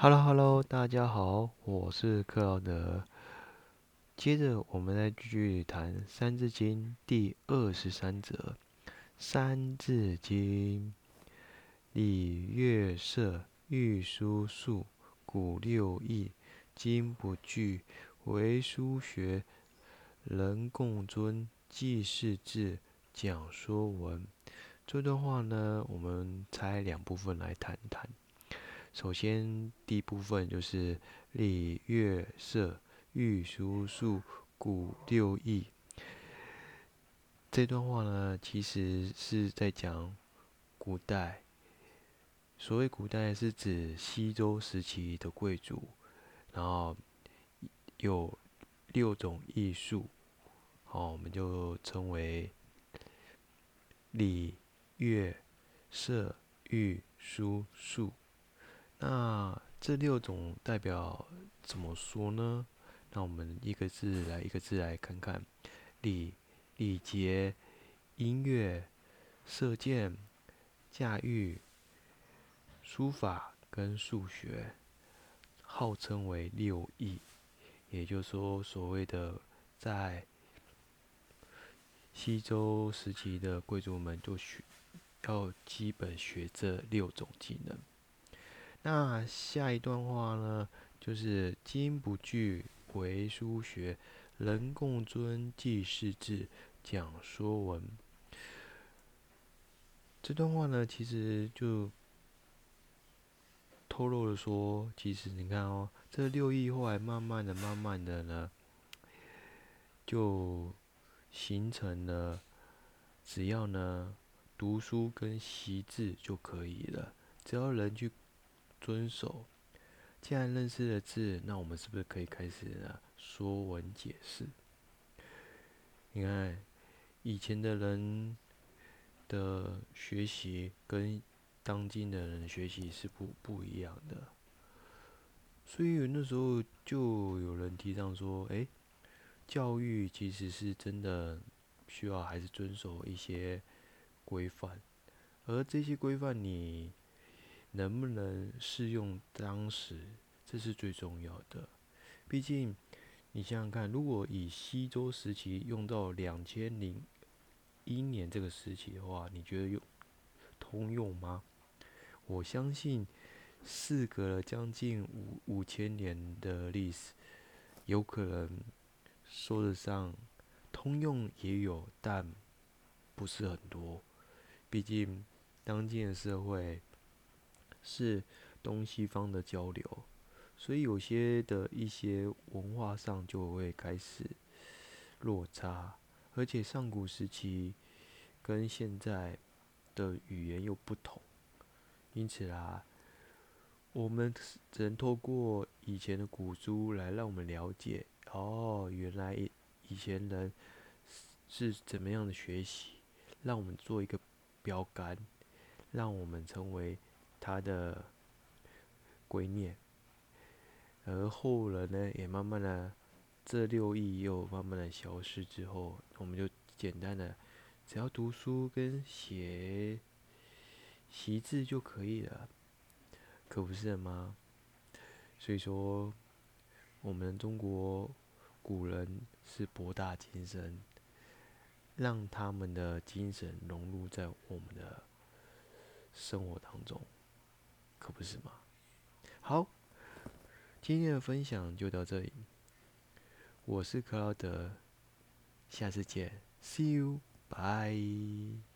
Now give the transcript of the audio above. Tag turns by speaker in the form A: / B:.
A: Hello Hello，大家好，我是克劳德。接着我们来继续谈《三字经》第二十三则，《三字经》：礼、乐、射、御、书、数、古六艺，今不惧，为书学人共尊，记事志，讲说文。这段话呢，我们拆两部分来谈谈。首先，第一部分就是礼、乐、射、御、书、数、古六艺。这段话呢，其实是在讲古代。所谓古代，是指西周时期的贵族，然后有六种艺术，好，我们就称为礼、乐、射、御、书、数。那这六种代表怎么说呢？那我们一个字来一个字来看看：礼、礼节、音乐、射箭、驾驭、书法跟数学，号称为六艺。也就是说，所谓的在西周时期的贵族们都学要基本学这六种技能。那下一段话呢，就是“今不惧，为书学人共尊，记事志，讲说文”。这段话呢，其实就透露了说，其实你看哦，这六艺后来慢慢的、慢慢的呢，就形成了，只要呢读书跟习字就可以了，只要人去。遵守。既然认识了字，那我们是不是可以开始呢？说文解释。你看，以前的人的学习跟当今的人学习是不不一样的。所以那时候就有人提倡说：“哎，教育其实是真的需要还是遵守一些规范，而这些规范你。”能不能适用当时，这是最重要的。毕竟，你想想看，如果以西周时期用到两千零一年这个时期的话，你觉得用通用吗？我相信，事隔了将近五五千年的历史，有可能说得上通用也有，但不是很多。毕竟，当今的社会。是东西方的交流，所以有些的一些文化上就会开始落差，而且上古时期跟现在的语言又不同，因此啊，我们只能透过以前的古书来让我们了解，哦，原来以前人是怎么样的学习，让我们做一个标杆，让我们成为。他的归念，而后人呢，也慢慢的，这六艺又慢慢的消失之后，我们就简单的，只要读书跟写习字就可以了，可不是吗？所以说，我们中国古人是博大精深，让他们的精神融入在我们的生活当中。可不是吗？好，今天的分享就到这里。我是克劳德，下次见，See you，bye。